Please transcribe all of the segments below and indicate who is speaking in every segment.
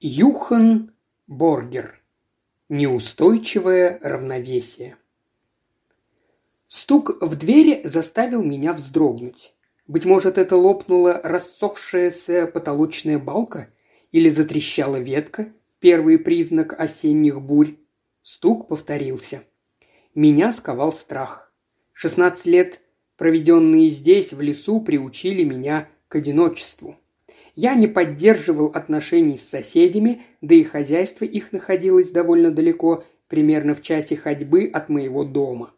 Speaker 1: Юхан Боргер. Неустойчивое равновесие. Стук в двери заставил меня вздрогнуть. Быть может, это лопнула рассохшаяся потолочная балка или затрещала ветка, первый признак осенних бурь. Стук повторился. Меня сковал страх. Шестнадцать лет, проведенные здесь, в лесу, приучили меня к одиночеству. Я не поддерживал отношений с соседями, да и хозяйство их находилось довольно далеко, примерно в часе ходьбы от моего дома.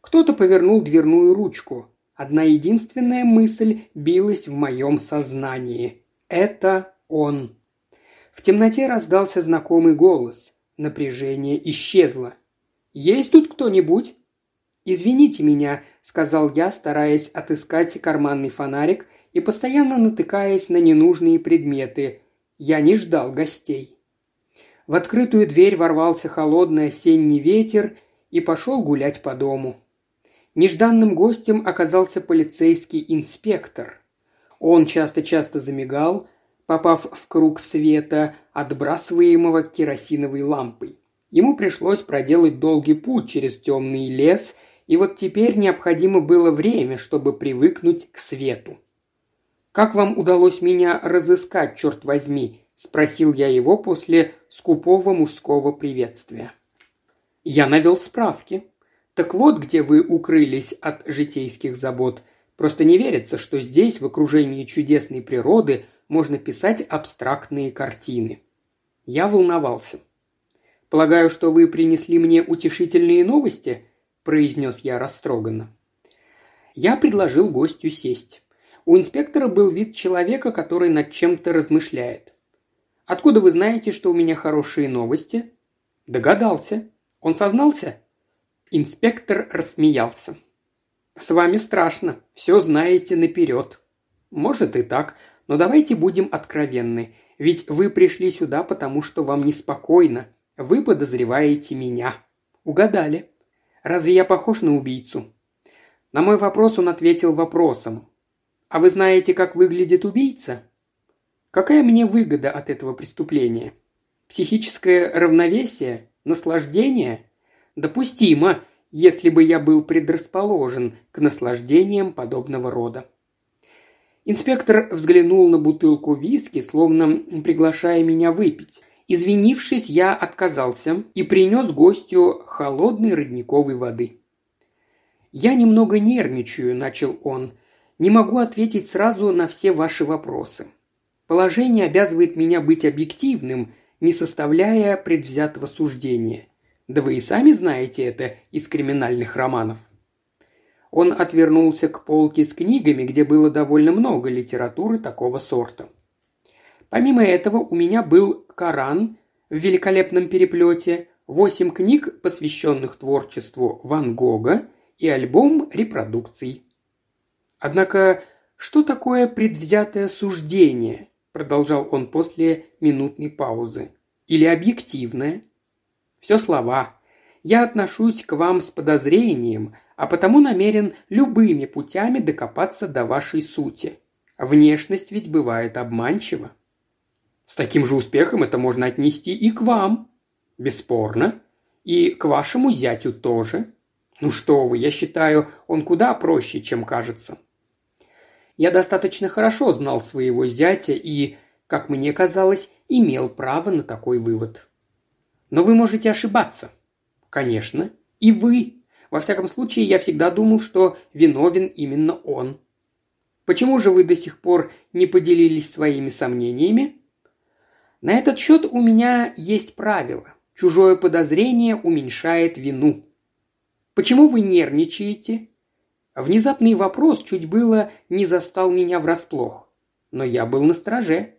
Speaker 1: Кто-то повернул дверную ручку. Одна единственная мысль билась в моем сознании. Это он. В темноте раздался знакомый голос. Напряжение исчезло. «Есть тут кто-нибудь?» «Извините меня», — сказал я, стараясь отыскать карманный фонарик – и постоянно натыкаясь на ненужные предметы. Я не ждал гостей. В открытую дверь ворвался холодный осенний ветер и пошел гулять по дому. Нежданным гостем оказался полицейский инспектор. Он часто-часто замигал, попав в круг света, отбрасываемого керосиновой лампой. Ему пришлось проделать долгий путь через темный лес, и вот теперь необходимо было время, чтобы привыкнуть к свету. «Как вам удалось меня разыскать, черт возьми?» – спросил я его после скупого мужского приветствия. Я навел справки. Так вот, где вы укрылись от житейских забот. Просто не верится, что здесь, в окружении чудесной природы, можно писать абстрактные картины. Я волновался. «Полагаю, что вы принесли мне утешительные новости?» – произнес я растроганно. Я предложил гостю сесть. У инспектора был вид человека, который над чем-то размышляет. «Откуда вы знаете, что у меня хорошие новости?» «Догадался. Он сознался?» Инспектор рассмеялся. «С вами страшно. Все знаете наперед». «Может и так, но давайте будем откровенны. Ведь вы пришли сюда, потому что вам неспокойно. Вы подозреваете меня». «Угадали. Разве я похож на убийцу?» На мой вопрос он ответил вопросом. А вы знаете, как выглядит убийца? Какая мне выгода от этого преступления? Психическое равновесие? Наслаждение? Допустимо, если бы я был предрасположен к наслаждениям подобного рода. Инспектор взглянул на бутылку виски, словно приглашая меня выпить. Извинившись, я отказался и принес гостю холодной родниковой воды. «Я немного нервничаю», – начал он. Не могу ответить сразу на все ваши вопросы. Положение обязывает меня быть объективным, не составляя предвзятого суждения. Да вы и сами знаете это из криминальных романов. Он отвернулся к полке с книгами, где было довольно много литературы такого сорта. Помимо этого у меня был Коран в великолепном переплете, восемь книг, посвященных творчеству Ван Гога, и альбом репродукций. Однако, что такое предвзятое суждение? Продолжал он после минутной паузы. Или объективное? Все слова. Я отношусь к вам с подозрением, а потому намерен любыми путями докопаться до вашей сути. Внешность ведь бывает обманчива. С таким же успехом это можно отнести и к вам. Бесспорно. И к вашему зятю тоже. Ну что вы, я считаю, он куда проще, чем кажется. Я достаточно хорошо знал своего зятя и, как мне казалось, имел право на такой вывод. Но вы можете ошибаться. Конечно. И вы. Во всяком случае, я всегда думал, что виновен именно он. Почему же вы до сих пор не поделились своими сомнениями? На этот счет у меня есть правило. Чужое подозрение уменьшает вину. Почему вы нервничаете? Внезапный вопрос чуть было не застал меня врасплох. Но я был на страже.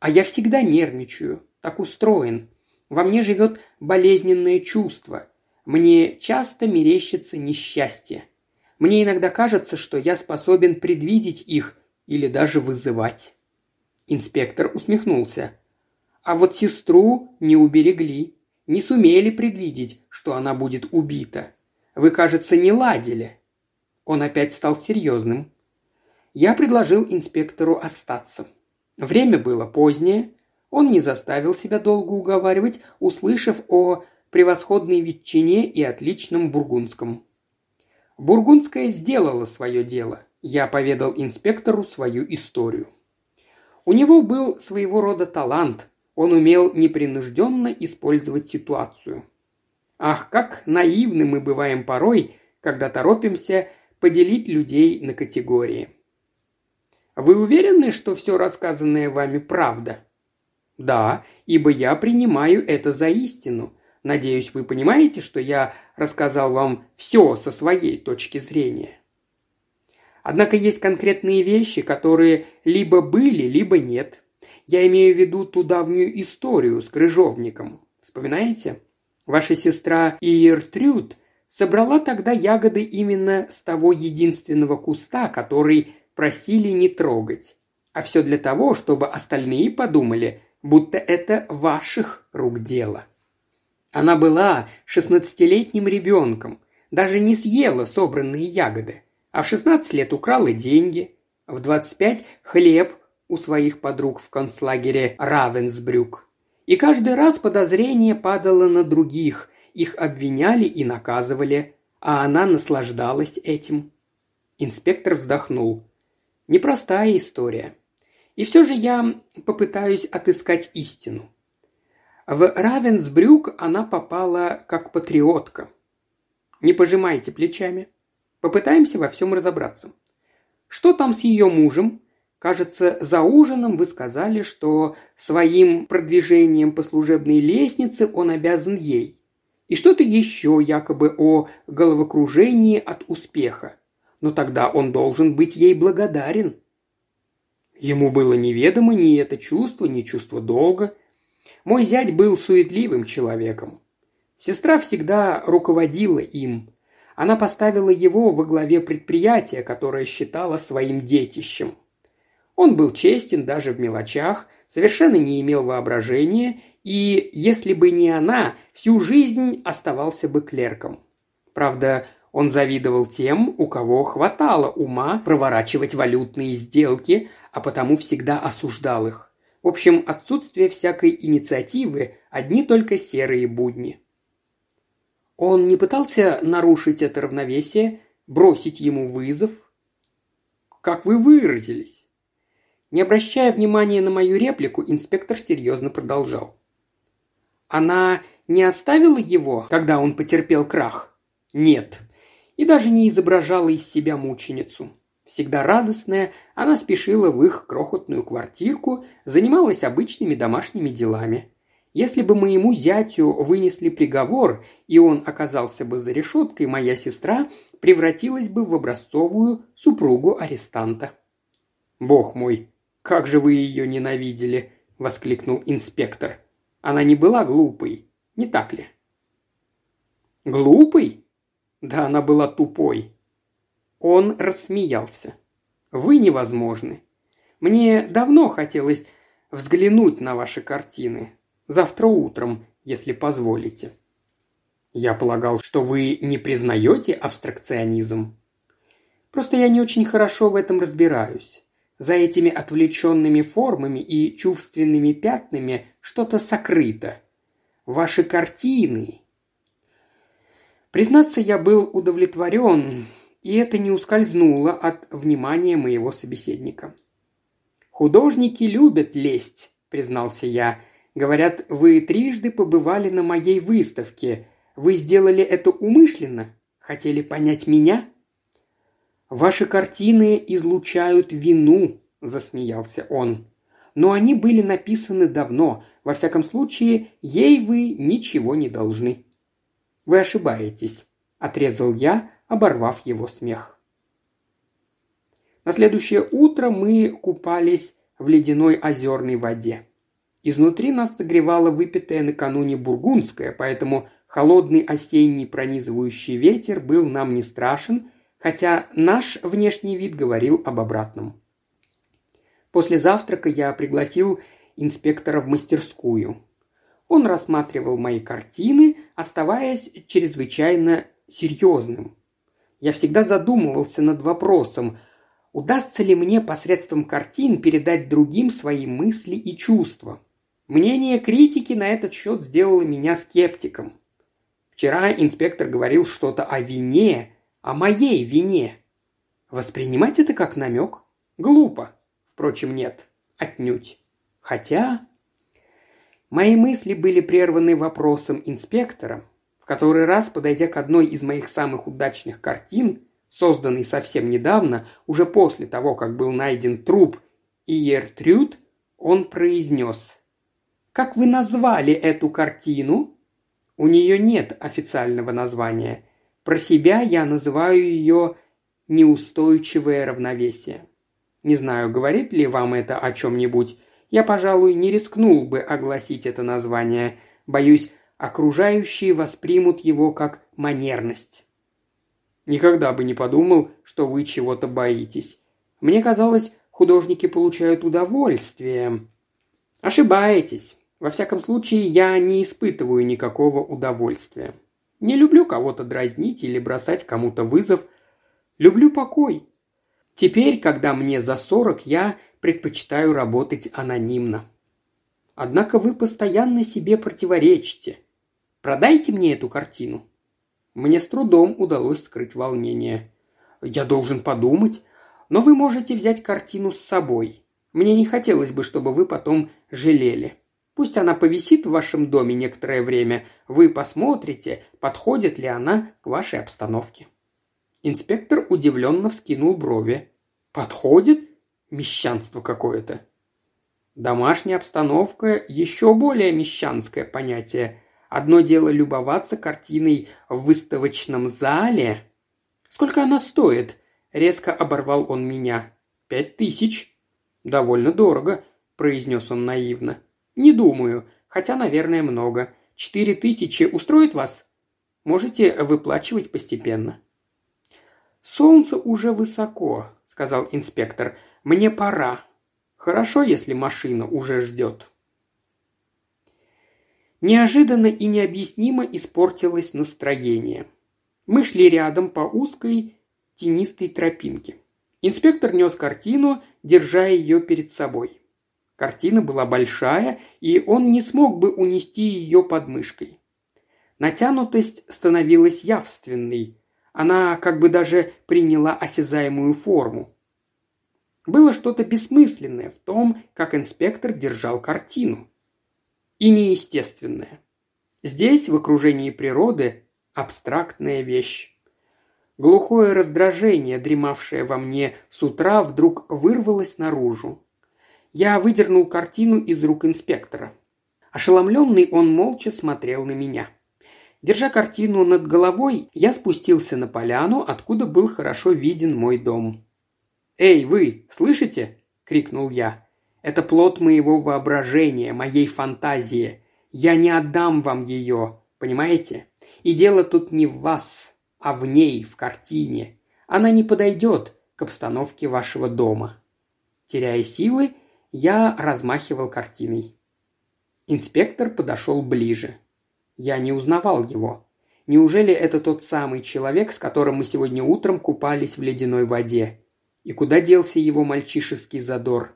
Speaker 1: А я всегда нервничаю, так устроен. Во мне живет болезненное чувство. Мне часто мерещится несчастье. Мне иногда кажется, что я способен предвидеть их или даже вызывать. Инспектор усмехнулся. А вот сестру не уберегли, не сумели предвидеть, что она будет убита. Вы, кажется, не ладили. Он опять стал серьезным. Я предложил инспектору остаться. Время было позднее. Он не заставил себя долго уговаривать, услышав о превосходной ветчине и отличном бургундском. Бургундская сделала свое дело. Я поведал инспектору свою историю. У него был своего рода талант. Он умел непринужденно использовать ситуацию. Ах, как наивны мы бываем порой, когда торопимся поделить людей на категории. Вы уверены, что все рассказанное вами правда? Да, ибо я принимаю это за истину. Надеюсь, вы понимаете, что я рассказал вам все со своей точки зрения. Однако есть конкретные вещи, которые либо были, либо нет. Я имею в виду ту давнюю историю с крыжовником. Вспоминаете? Ваша сестра Иертрюд собрала тогда ягоды именно с того единственного куста, который просили не трогать. А все для того, чтобы остальные подумали, будто это ваших рук дело. Она была шестнадцатилетним ребенком, даже не съела собранные ягоды, а в шестнадцать лет украла деньги, в двадцать пять – хлеб у своих подруг в концлагере Равенсбрюк. И каждый раз подозрение падало на других, их обвиняли и наказывали, а она наслаждалась этим. Инспектор вздохнул. Непростая история. И все же я попытаюсь отыскать истину. В Равенсбрюк она попала как патриотка. Не пожимайте плечами. Попытаемся во всем разобраться. Что там с ее мужем? Кажется, за ужином вы сказали, что своим продвижением по служебной лестнице он обязан ей. И что-то еще якобы о головокружении от успеха. Но тогда он должен быть ей благодарен. Ему было неведомо ни это чувство, ни чувство долга. Мой зять был суетливым человеком. Сестра всегда руководила им. Она поставила его во главе предприятия, которое считала своим детищем. Он был честен даже в мелочах, совершенно не имел воображения и, если бы не она, всю жизнь оставался бы клерком. Правда, он завидовал тем, у кого хватало ума проворачивать валютные сделки, а потому всегда осуждал их. В общем, отсутствие всякой инициативы – одни только серые будни. Он не пытался нарушить это равновесие, бросить ему вызов? Как вы выразились? Не обращая внимания на мою реплику, инспектор серьезно продолжал. Она не оставила его, когда он потерпел крах? Нет. И даже не изображала из себя мученицу. Всегда радостная, она спешила в их крохотную квартирку, занималась обычными домашними делами. Если бы моему зятю вынесли приговор, и он оказался бы за решеткой, моя сестра превратилась бы в образцовую супругу арестанта. «Бог мой, как же вы ее ненавидели!» – воскликнул инспектор. Она не была глупой, не так ли? Глупой? Да она была тупой. Он рассмеялся. Вы невозможны. Мне давно хотелось взглянуть на ваши картины. Завтра утром, если позволите. Я полагал, что вы не признаете абстракционизм. Просто я не очень хорошо в этом разбираюсь. За этими отвлеченными формами и чувственными пятнами что-то сокрыто. Ваши картины. Признаться, я был удовлетворен, и это не ускользнуло от внимания моего собеседника. «Художники любят лесть», – признался я. «Говорят, вы трижды побывали на моей выставке. Вы сделали это умышленно? Хотели понять меня?» «Ваши картины излучают вину», – засмеялся он. «Но они были написаны давно. Во всяком случае, ей вы ничего не должны». «Вы ошибаетесь», – отрезал я, оборвав его смех. На следующее утро мы купались в ледяной озерной воде. Изнутри нас согревало выпитое накануне бургундское, поэтому холодный осенний пронизывающий ветер был нам не страшен – хотя наш внешний вид говорил об обратном. После завтрака я пригласил инспектора в мастерскую. Он рассматривал мои картины, оставаясь чрезвычайно серьезным. Я всегда задумывался над вопросом, удастся ли мне посредством картин передать другим свои мысли и чувства. Мнение критики на этот счет сделало меня скептиком. Вчера инспектор говорил что-то о вине, о моей вине. Воспринимать это как намек? Глупо. Впрочем, нет, отнюдь. Хотя... Мои мысли были прерваны вопросом инспектора, в который раз, подойдя к одной из моих самых удачных картин, созданной совсем недавно, уже после того, как был найден труп Иертрюд, он произнес «Как вы назвали эту картину?» У нее нет официального названия. Про себя я называю ее «неустойчивое равновесие». Не знаю, говорит ли вам это о чем-нибудь. Я, пожалуй, не рискнул бы огласить это название. Боюсь, окружающие воспримут его как манерность. Никогда бы не подумал, что вы чего-то боитесь. Мне казалось, художники получают удовольствие. Ошибаетесь. Во всяком случае, я не испытываю никакого удовольствия. Не люблю кого-то дразнить или бросать кому-то вызов. Люблю покой. Теперь, когда мне за сорок, я предпочитаю работать анонимно. Однако вы постоянно себе противоречите. Продайте мне эту картину. Мне с трудом удалось скрыть волнение. Я должен подумать, но вы можете взять картину с собой. Мне не хотелось бы, чтобы вы потом жалели. Пусть она повисит в вашем доме некоторое время, вы посмотрите, подходит ли она к вашей обстановке». Инспектор удивленно вскинул брови. «Подходит? Мещанство какое-то». Домашняя обстановка – еще более мещанское понятие. Одно дело любоваться картиной в выставочном зале. «Сколько она стоит?» – резко оборвал он меня. «Пять тысяч». «Довольно дорого», – произнес он наивно. «Не думаю, хотя, наверное, много. Четыре тысячи устроит вас? Можете выплачивать постепенно». «Солнце уже высоко», – сказал инспектор. «Мне пора. Хорошо, если машина уже ждет». Неожиданно и необъяснимо испортилось настроение. Мы шли рядом по узкой тенистой тропинке. Инспектор нес картину, держа ее перед собой. Картина была большая, и он не смог бы унести ее под мышкой. Натянутость становилась явственной. Она как бы даже приняла осязаемую форму. Было что-то бессмысленное в том, как инспектор держал картину. И неестественное. Здесь, в окружении природы, абстрактная вещь. Глухое раздражение, дремавшее во мне с утра, вдруг вырвалось наружу. Я выдернул картину из рук инспектора. Ошеломленный он молча смотрел на меня. Держа картину над головой, я спустился на поляну, откуда был хорошо виден мой дом. «Эй, вы, слышите?» – крикнул я. «Это плод моего воображения, моей фантазии. Я не отдам вам ее, понимаете? И дело тут не в вас, а в ней, в картине. Она не подойдет к обстановке вашего дома». Теряя силы, я размахивал картиной. Инспектор подошел ближе. Я не узнавал его. Неужели это тот самый человек, с которым мы сегодня утром купались в ледяной воде? И куда делся его мальчишеский задор?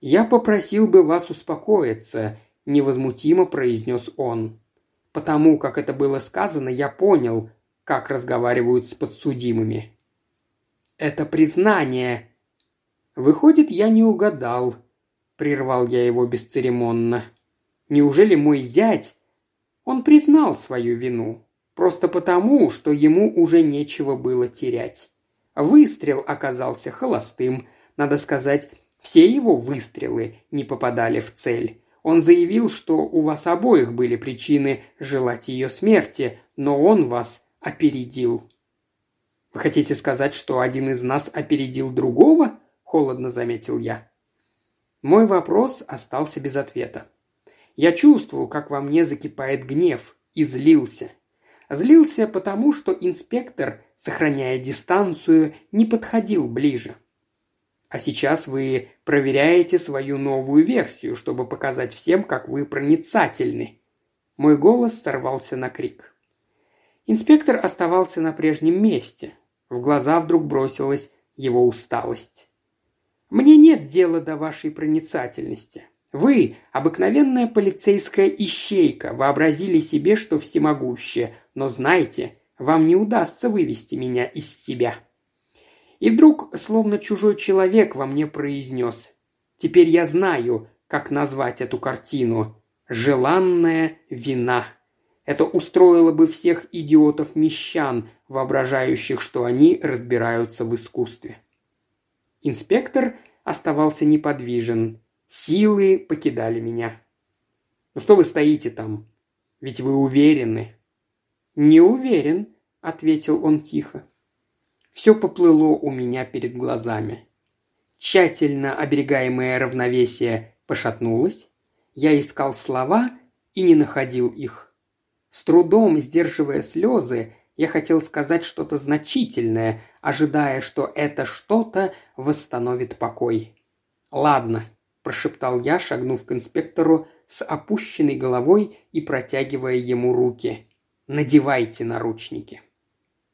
Speaker 1: «Я попросил бы вас успокоиться», – невозмутимо произнес он. «Потому как это было сказано, я понял, как разговаривают с подсудимыми». «Это признание», «Выходит, я не угадал», – прервал я его бесцеремонно. «Неужели мой зять...» Он признал свою вину, просто потому, что ему уже нечего было терять. Выстрел оказался холостым, надо сказать, все его выстрелы не попадали в цель. Он заявил, что у вас обоих были причины желать ее смерти, но он вас опередил. Вы хотите сказать, что один из нас опередил другого? Холодно заметил я. Мой вопрос остался без ответа. Я чувствовал, как во мне закипает гнев, и злился. Злился потому, что инспектор, сохраняя дистанцию, не подходил ближе. А сейчас вы проверяете свою новую версию, чтобы показать всем, как вы проницательны. Мой голос сорвался на крик. Инспектор оставался на прежнем месте. В глаза вдруг бросилась его усталость. Мне нет дела до вашей проницательности. Вы, обыкновенная полицейская ищейка, вообразили себе, что всемогущее, но знайте, вам не удастся вывести меня из себя». И вдруг, словно чужой человек, во мне произнес. «Теперь я знаю, как назвать эту картину. Желанная вина». Это устроило бы всех идиотов-мещан, воображающих, что они разбираются в искусстве. Инспектор оставался неподвижен. Силы покидали меня. «Ну что вы стоите там? Ведь вы уверены». «Не уверен», — ответил он тихо. Все поплыло у меня перед глазами. Тщательно оберегаемое равновесие пошатнулось. Я искал слова и не находил их. С трудом сдерживая слезы, я хотел сказать что-то значительное, ожидая, что это что-то восстановит покой. «Ладно», – прошептал я, шагнув к инспектору с опущенной головой и протягивая ему руки. «Надевайте наручники».